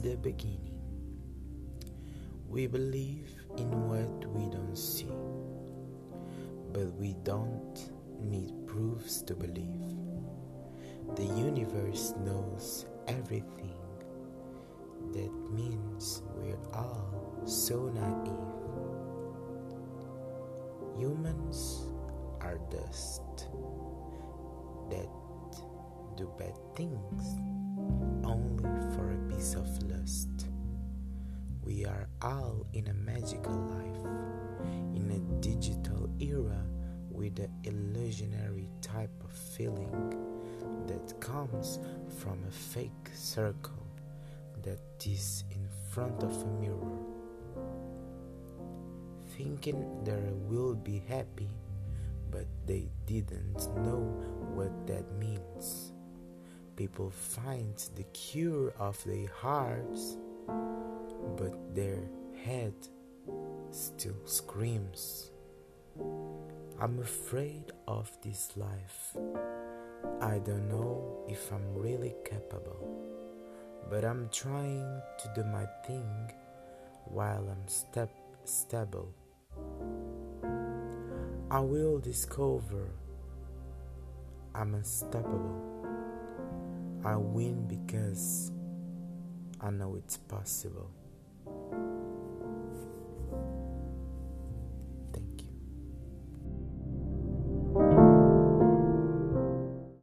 beginning. We believe in what we don't see, but we don't need proofs to believe. The universe knows everything. That means we're all so naive. Humans are dust that do bad things are all in a magical life, in a digital era with an illusionary type of feeling that comes from a fake circle that is in front of a mirror. Thinking they will be happy, but they didn't know what that means. People find the cure of their hearts, but their head still screams. I'm afraid of this life. I don't know if I'm really capable, but I'm trying to do my thing while I'm step stable. I will discover I'm unstoppable. I win because I know it's possible.